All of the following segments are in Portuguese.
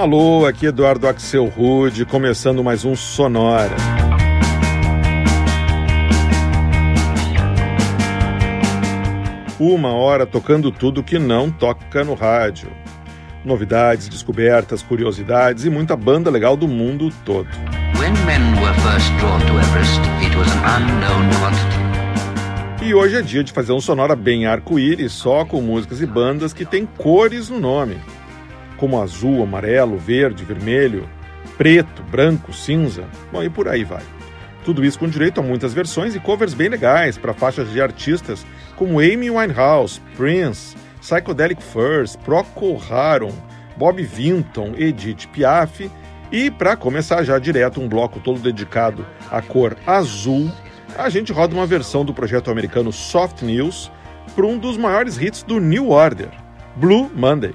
Alô, aqui Eduardo Axel Rude, começando mais um Sonora. Uma hora tocando tudo que não toca no rádio. Novidades, descobertas, curiosidades e muita banda legal do mundo todo. E hoje é dia de fazer um sonora bem arco-íris, só com músicas e bandas que têm cores no nome, como azul, amarelo, verde, vermelho, preto, branco, cinza, bom, e por aí vai. Tudo isso com direito a muitas versões e covers bem legais para faixas de artistas como Amy Winehouse, Prince, Psychedelic Furs, Procol Harum, Bob Vinton, Edith Piaf e, para começar já direto um bloco todo dedicado à cor azul, a gente roda uma versão do projeto americano Soft News para um dos maiores hits do New Order, Blue Monday.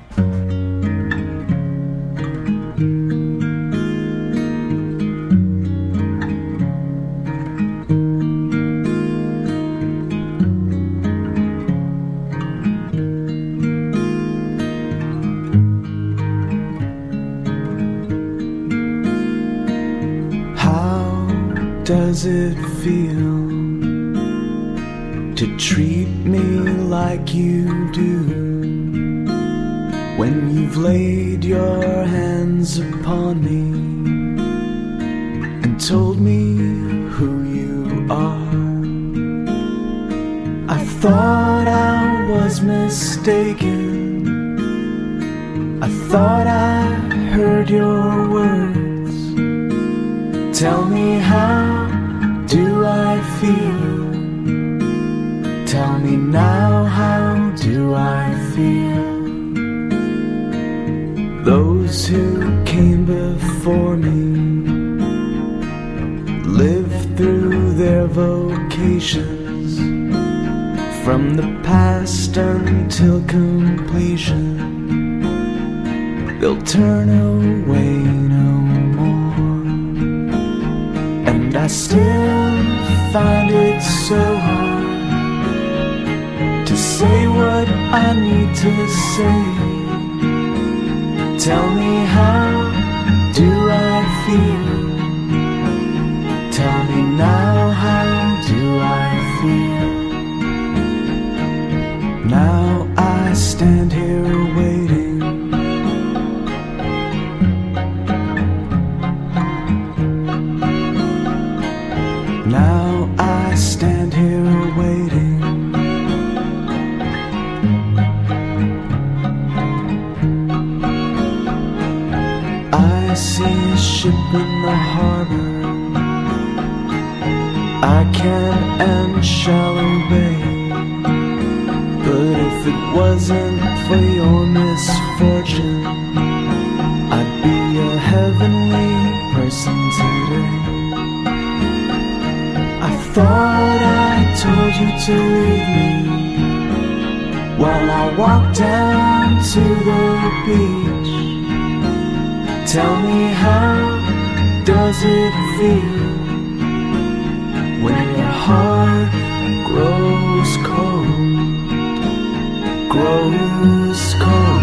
Does it feel to treat me like you do? When you've laid your hands upon me and told me who you are, I thought I was mistaken. I thought I heard your from the past until completion. They'll turn away no more, and I still find it so hard to say what I need to say. Tell me how do I feel? Grows cold, grows cold.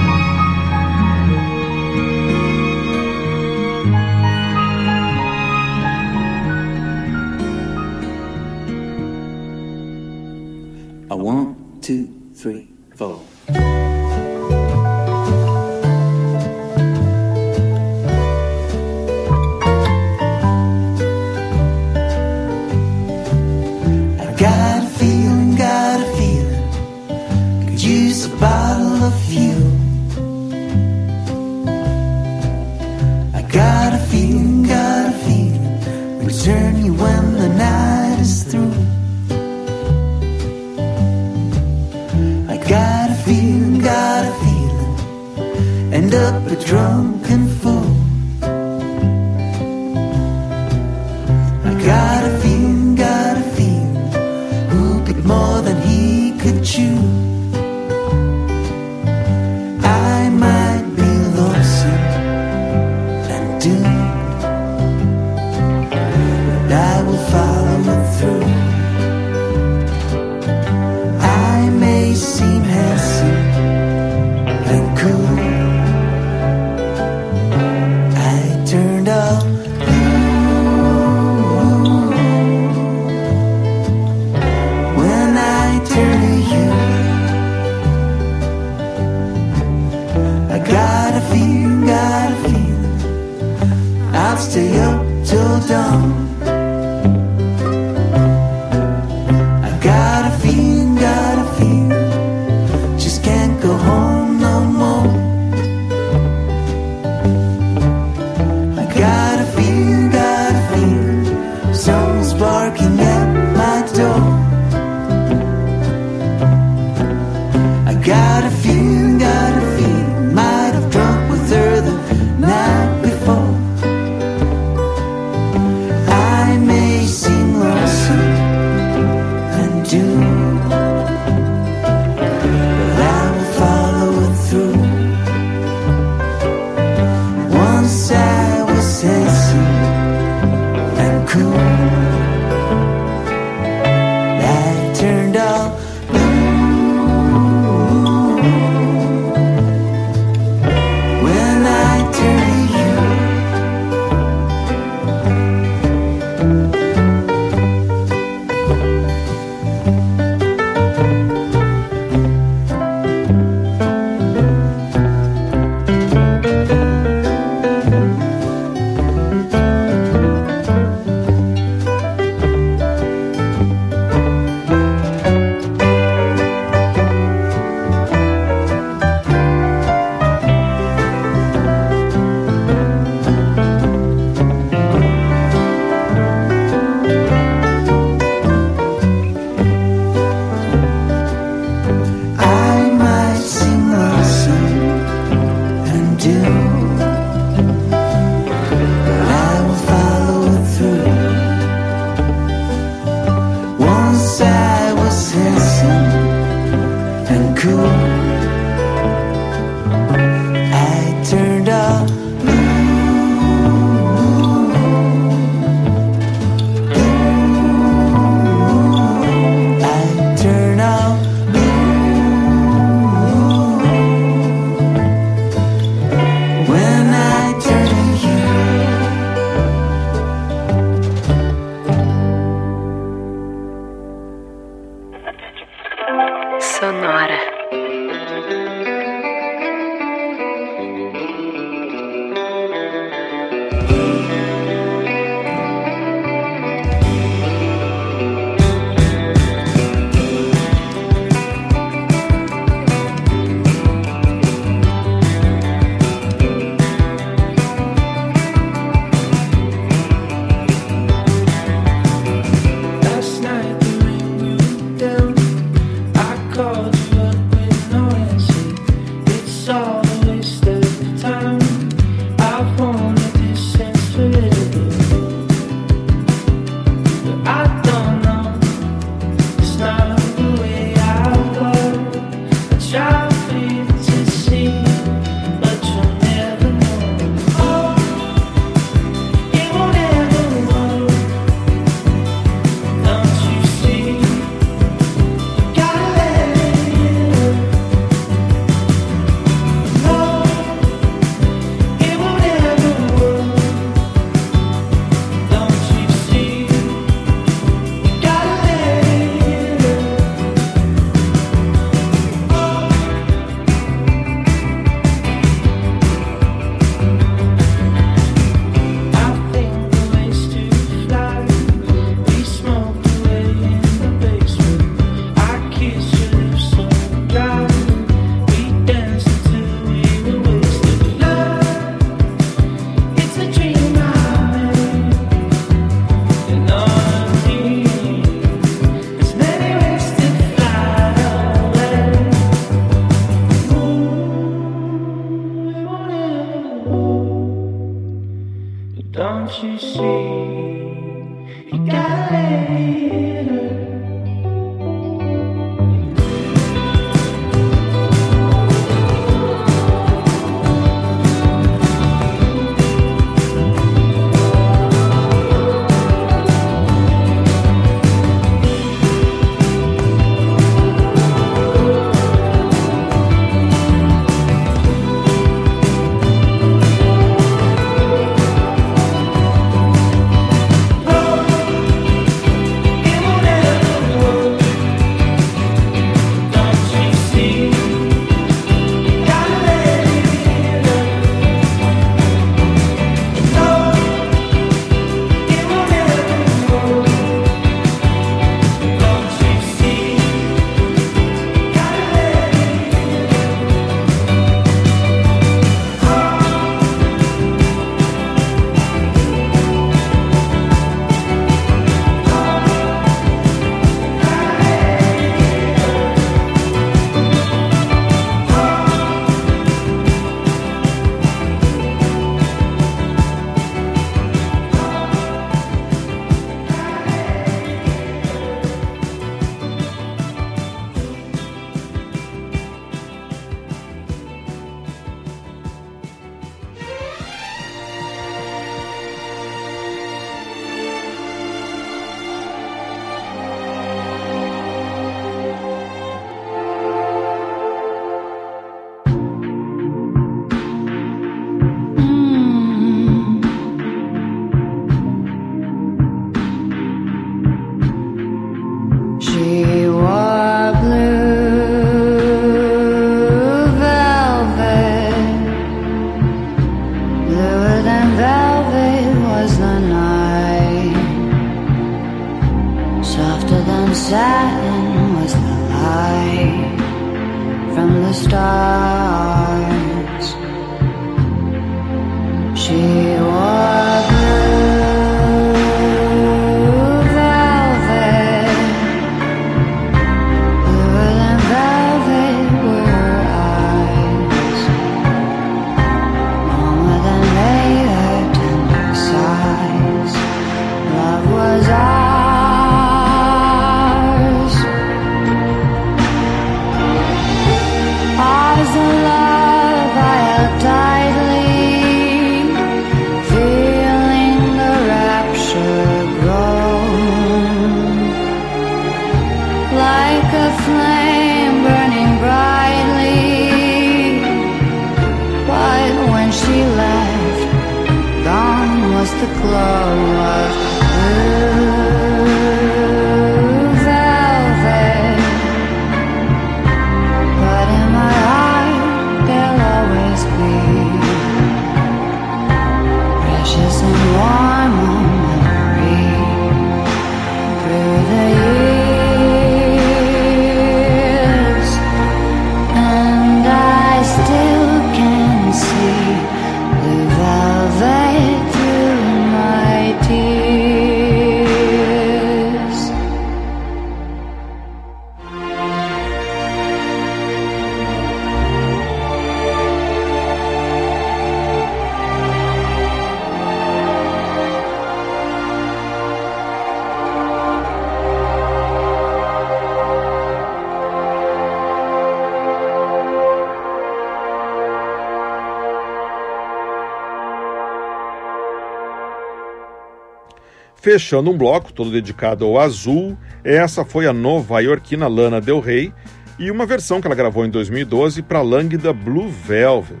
Fechando um bloco todo dedicado ao azul, essa foi a nova-iorquina Lana Del Rey e uma versão que ela gravou em 2012 para a Lânguida Blue Velvet,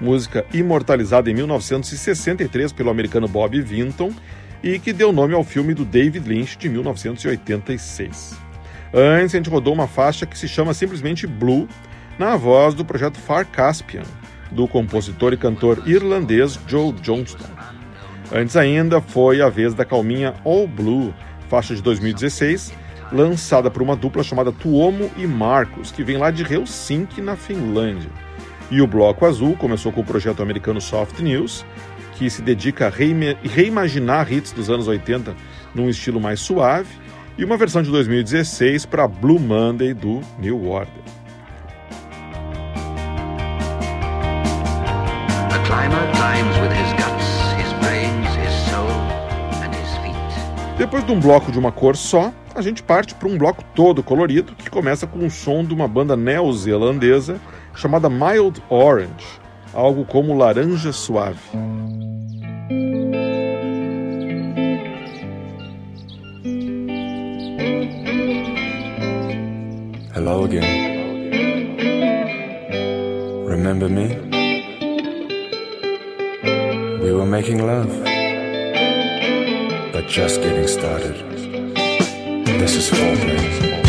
música imortalizada em 1963 pelo americano Bob Vinton e que deu nome ao filme do David Lynch de 1986. Antes a gente rodou uma faixa que se chama simplesmente Blue, na voz do projeto Far Caspian, do compositor e cantor irlandês Joe Johnston. Antes ainda foi a vez da calminha All Blue, faixa de 2016, lançada por uma dupla chamada Tuomo e Marcos, que vem lá de Helsinki, na Finlândia. E o Bloco Azul começou com o projeto americano Soft News, que se dedica a reima- reimaginar hits dos anos 80 num estilo mais suave, e uma versão de 2016 para Blue Monday do New Order. Depois de um bloco de uma cor só, a gente parte para um bloco todo colorido que começa com um som de uma banda neozelandesa chamada Mild Orange, algo como laranja suave. Hello again. Remember me? We were making love. just getting started. This is Full Play.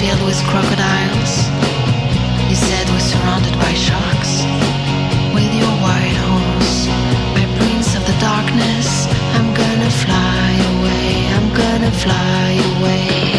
filled with crocodiles. you said we're surrounded by sharks. With your white horse, my prince of the darkness, I'm gonna fly away, I'm gonna fly away.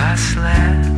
I slept.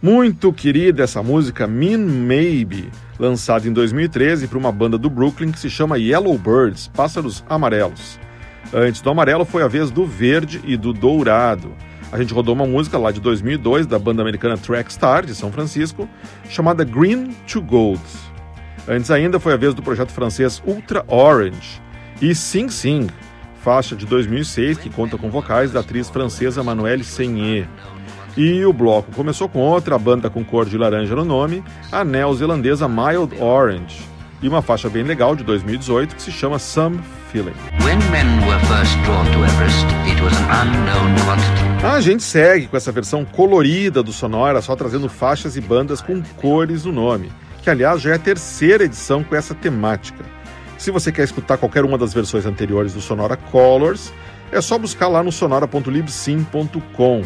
Muito querida essa música Mean Maybe, lançada em 2013 por uma banda do Brooklyn que se chama Yellow Birds, Pássaros Amarelos. Antes do amarelo foi a vez do verde e do dourado. A gente rodou uma música lá de 2002 da banda americana Trackstar de São Francisco, chamada Green to Gold. Antes ainda foi a vez do projeto francês Ultra Orange e Sing Sing, faixa de 2006 que conta com vocais da atriz francesa Manuelle Seigné. E o bloco começou com outra banda com cor de laranja no nome, a neozelandesa Mild Orange, e uma faixa bem legal de 2018 que se chama Some Feeling. Everest. A gente segue com essa versão colorida do Sonora, só trazendo faixas e bandas com cores no nome, que aliás já é a terceira edição com essa temática. Se você quer escutar qualquer uma das versões anteriores do Sonora Colors, é só buscar lá no sonora.libsim.com.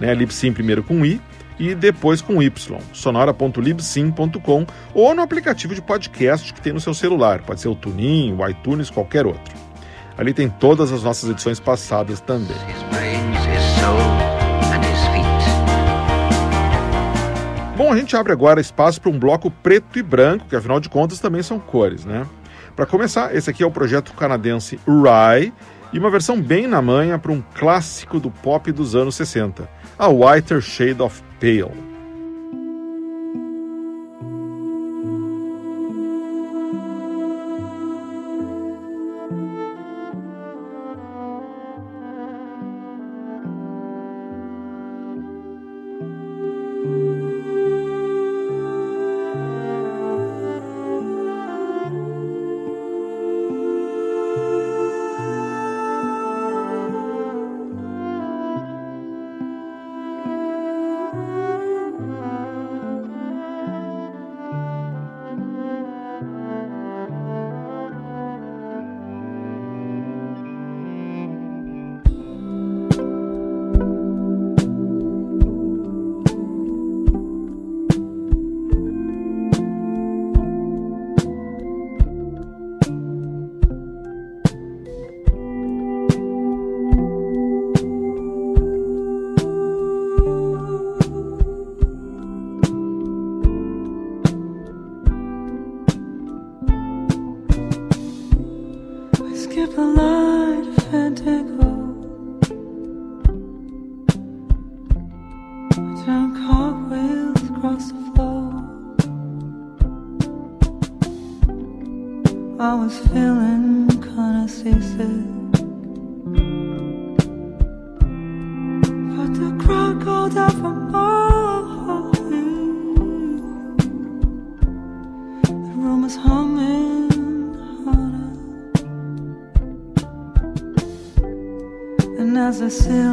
Né? Libsim primeiro com I e depois com Y, sonora.libsim.com ou no aplicativo de podcast que tem no seu celular, pode ser o Tunin, o iTunes, qualquer outro. Ali tem todas as nossas edições passadas também. Bom, a gente abre agora espaço para um bloco preto e branco, que afinal de contas também são cores, né? Para começar, esse aqui é o projeto canadense Rye e uma versão bem na manha para um clássico do pop dos anos 60, a Whiter Shade of Pale. And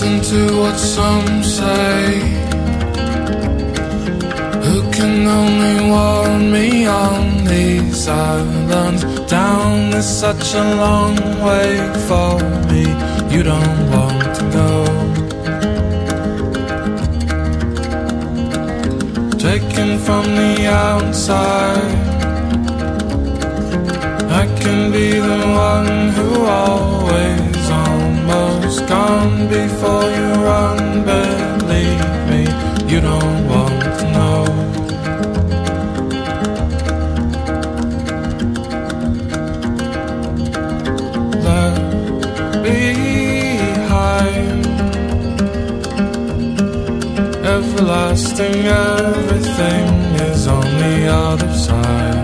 Listen to what some say who can only warn me on these islands? Down is such a long way for me. You don't want to go. Taken from the outside, I can be the one who always almost gone before you run. Believe me, you don't want to know. Left behind, everlasting, everything is on the other side.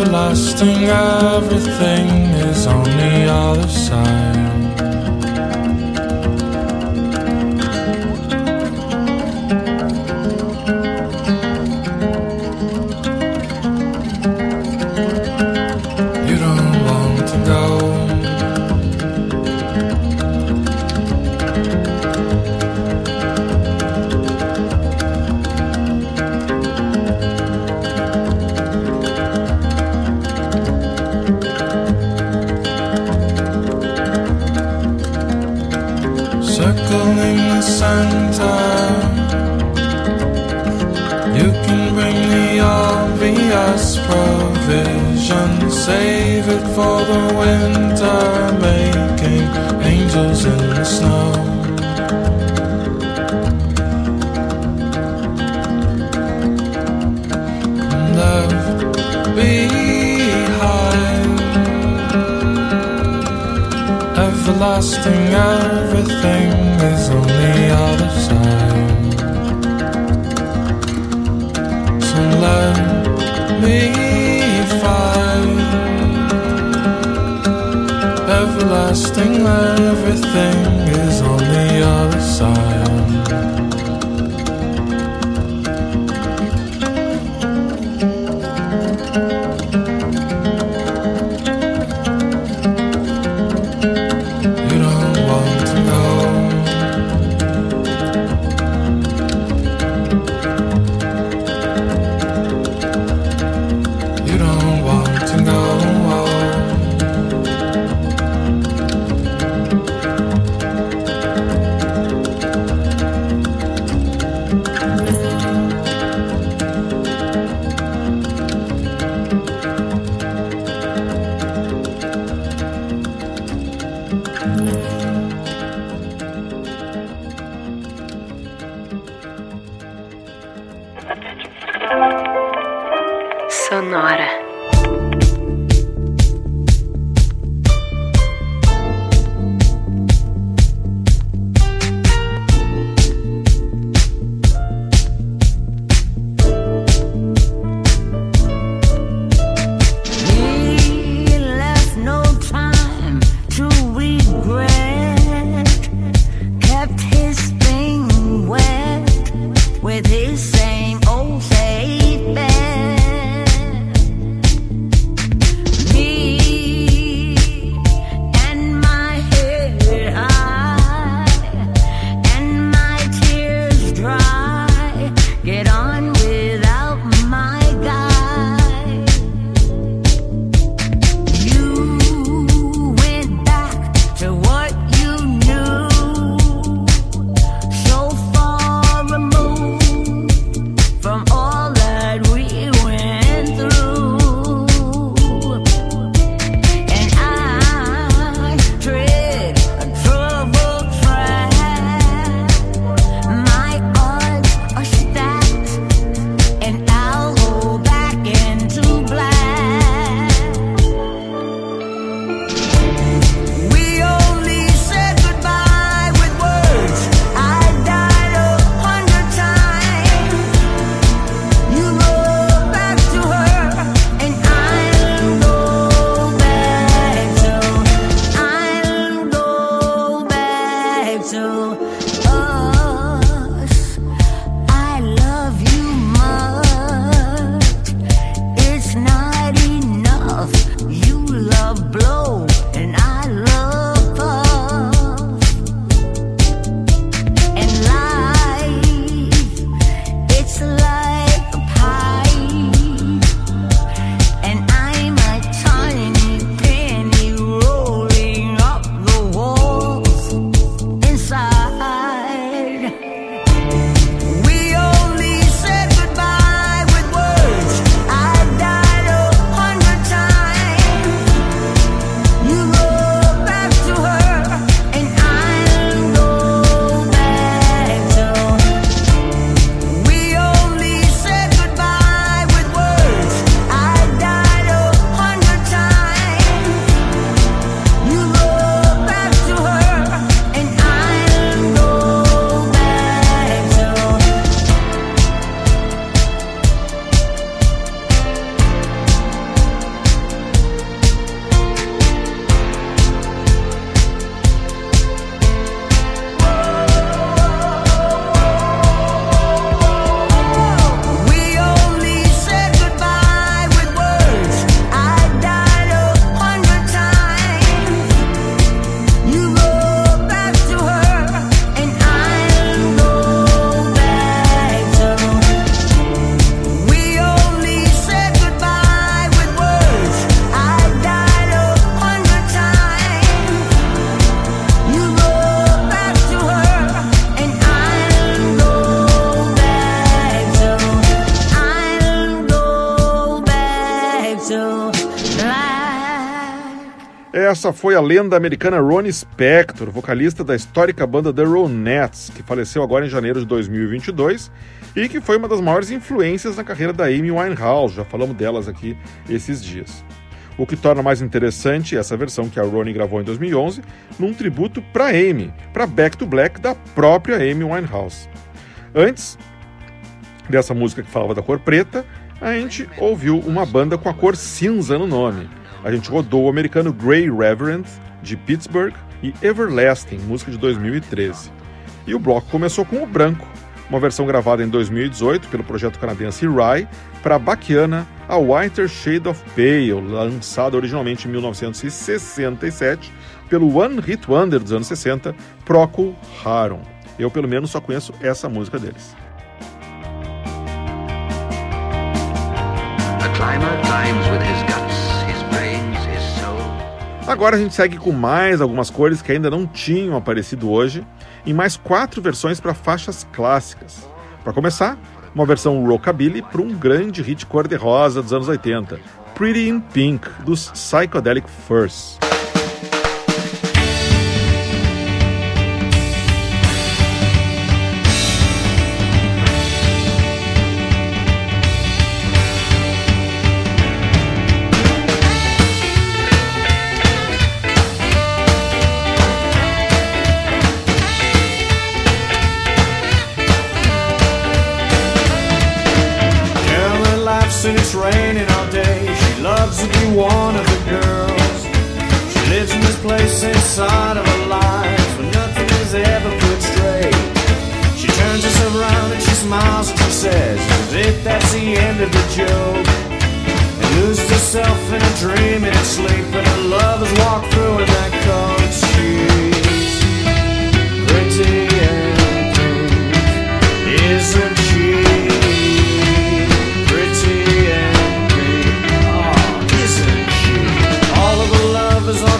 Everlasting, everything is on the other side. Provision, save it for the winter, making angels in the snow. Left behind, everlasting, everything everything is on the other side. Essa foi a lenda americana Ronnie Spector, vocalista da histórica banda The Ronettes, que faleceu agora em janeiro de 2022 e que foi uma das maiores influências na carreira da Amy Winehouse. Já falamos delas aqui esses dias. O que torna mais interessante essa versão que a Ronnie gravou em 2011, num tributo para Amy, para Back to Black da própria Amy Winehouse. Antes dessa música que falava da cor preta, a gente ouviu uma banda com a cor cinza no nome. A gente rodou o americano Grey Reverend, de Pittsburgh, e Everlasting, música de 2013. E o bloco começou com o branco, uma versão gravada em 2018 pelo projeto canadense Rye para a baquiana A Whiter Shade of Pale, lançada originalmente em 1967 pelo One Hit Wonder dos anos 60, Procol Harum. Eu, pelo menos, só conheço essa música deles. A climber climbs with his Agora a gente segue com mais algumas cores que ainda não tinham aparecido hoje, em mais quatro versões para faixas clássicas. Para começar, uma versão rockabilly para um grande hit cor-de-rosa dos anos 80, Pretty in Pink, dos Psychedelic Furs.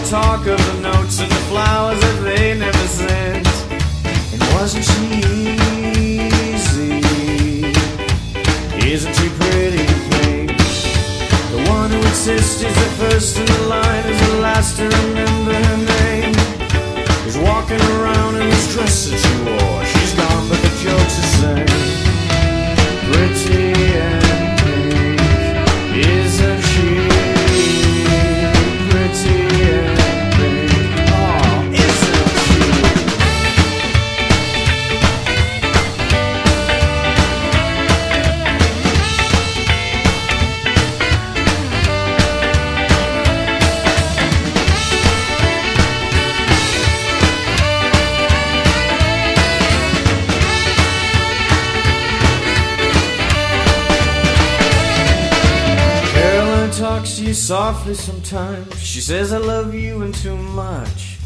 Talk of the notes and the flowers that they never sent. And wasn't she easy? Isn't she pretty and pink? The one who insists is the first in the line, last to remember her name. Is walking around in this dress that she wore. She's gone, but the joke's the same. Softly sometimes. She says, I love you and too much.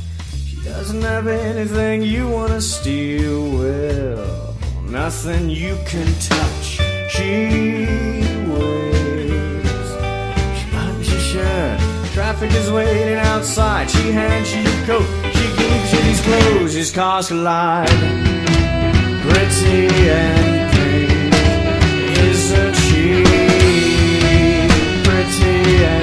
She doesn't have anything you want to steal. Well, nothing you can touch. She waits. She buttons your shirt. Traffic is waiting outside. She hands you your coat. She gives you these clothes. His cars collide. Pretty and pink, isn't she? Pretty and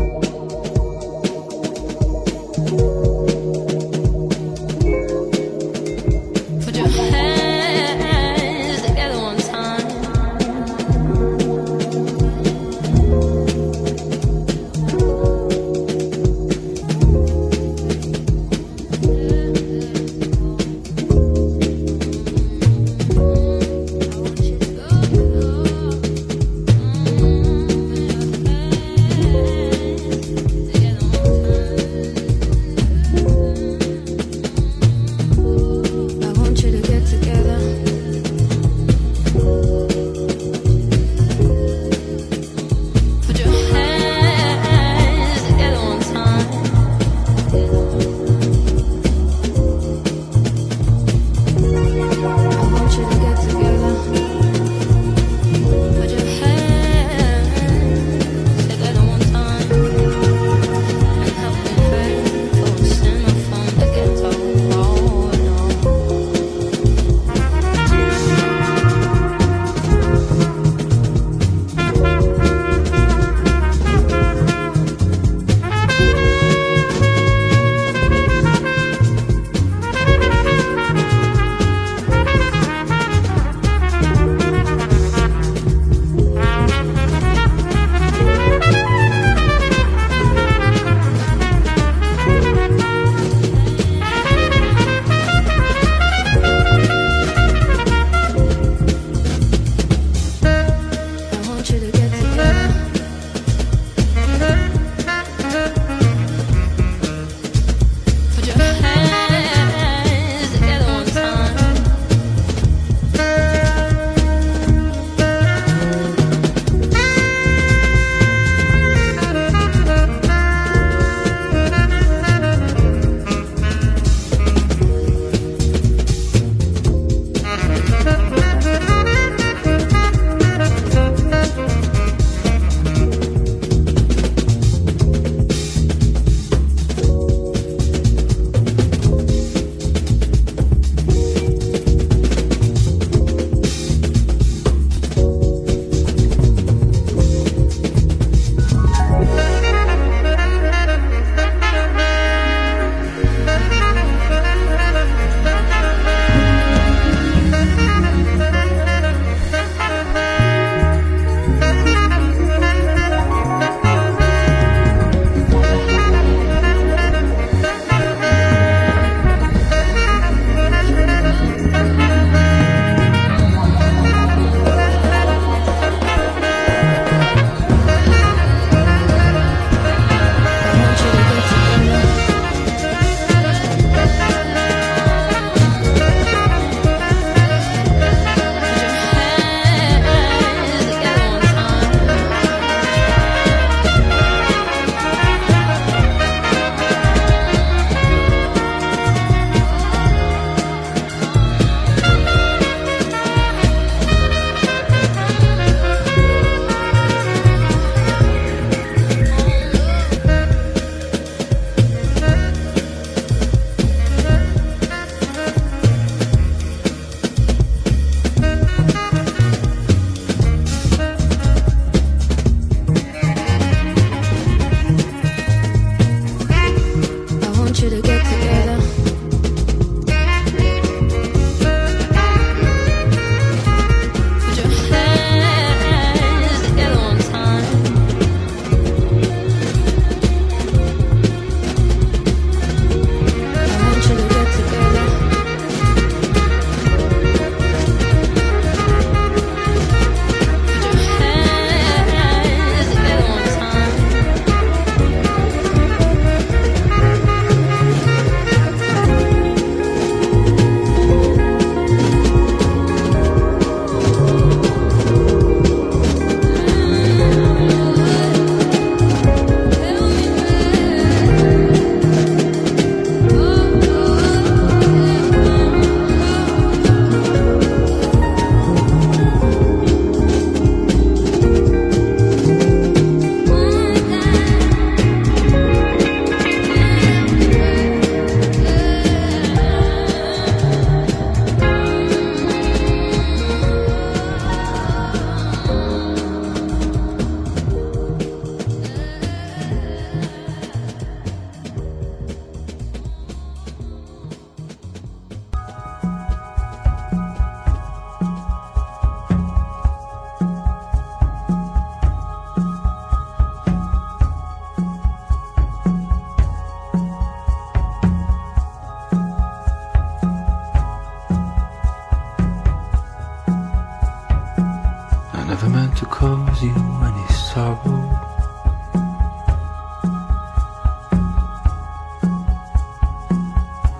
To cause you any sorrow.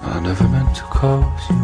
I never meant to cause you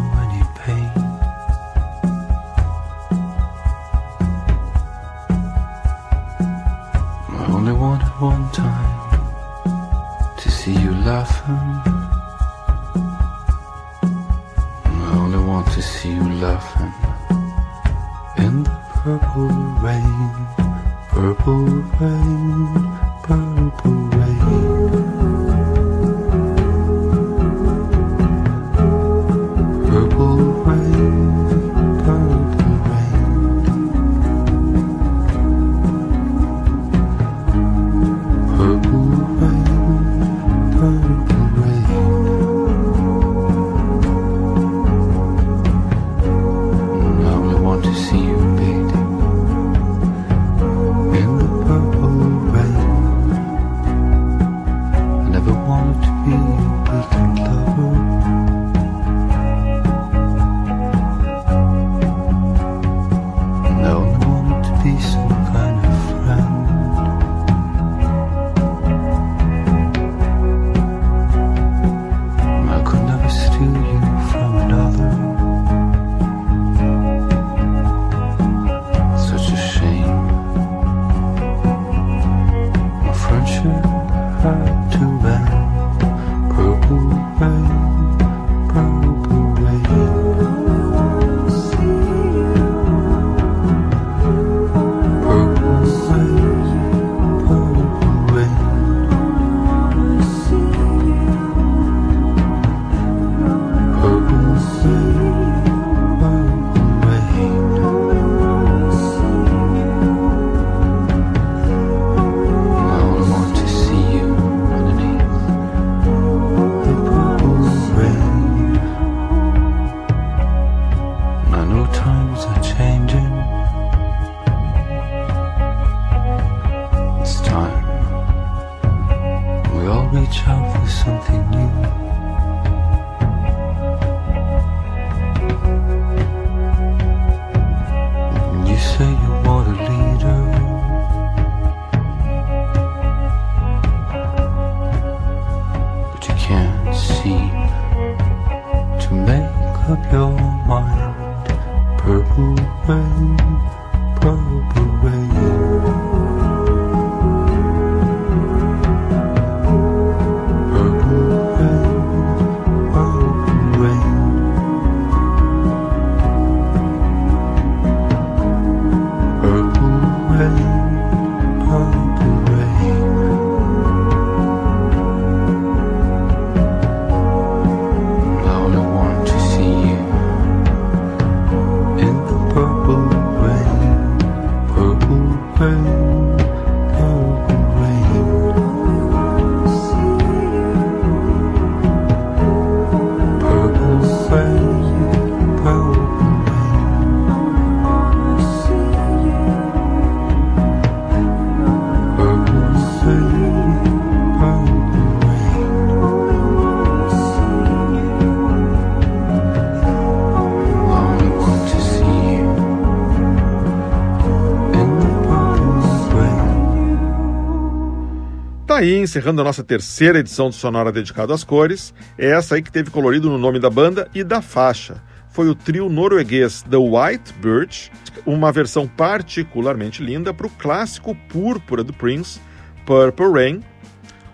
aí, encerrando a nossa terceira edição do Sonora dedicado às cores, é essa aí que teve colorido no nome da banda e da faixa. Foi o trio norueguês The White Birch, uma versão particularmente linda para o clássico púrpura do Prince, Purple Rain,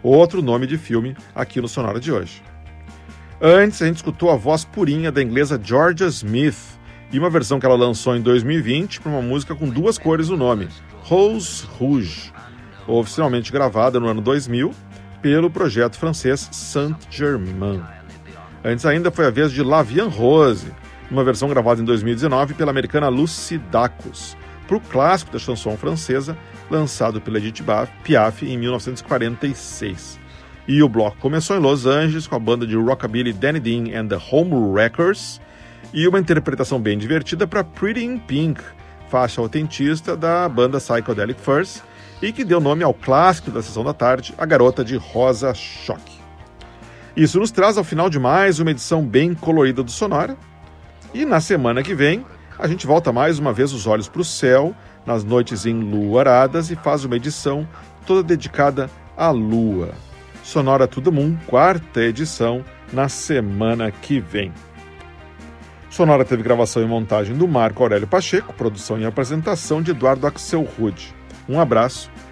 outro nome de filme aqui no Sonora de hoje. Antes, a gente escutou a voz purinha da inglesa Georgia Smith e uma versão que ela lançou em 2020 para uma música com duas cores no nome, Rose Rouge, oficialmente gravada no ano 2000 pelo projeto francês Saint-Germain. Antes ainda foi a vez de Lavian Rose, uma versão gravada em 2019 pela americana Lucy Dacus, para o clássico da chanson francesa, lançado pela Edith Piaf em 1946. E o bloco começou em Los Angeles com a banda de rockabilly Danny Dean and the Home Wreckers e uma interpretação bem divertida para Pretty in Pink, faixa autentista da banda Psychedelic Furs e que deu nome ao clássico da sessão da tarde, A Garota de Rosa Choque. Isso nos traz ao final de mais uma edição bem colorida do Sonora. E na semana que vem, A gente volta mais uma vez os olhos para o céu nas noites enluaradas e faz uma edição toda dedicada à lua. Sonora Tudo Moon, quarta edição, na semana que vem. Sonora teve gravação e montagem do Marco Aurélio Pacheco, produção e apresentação de Eduardo Axel Rude. Um abraço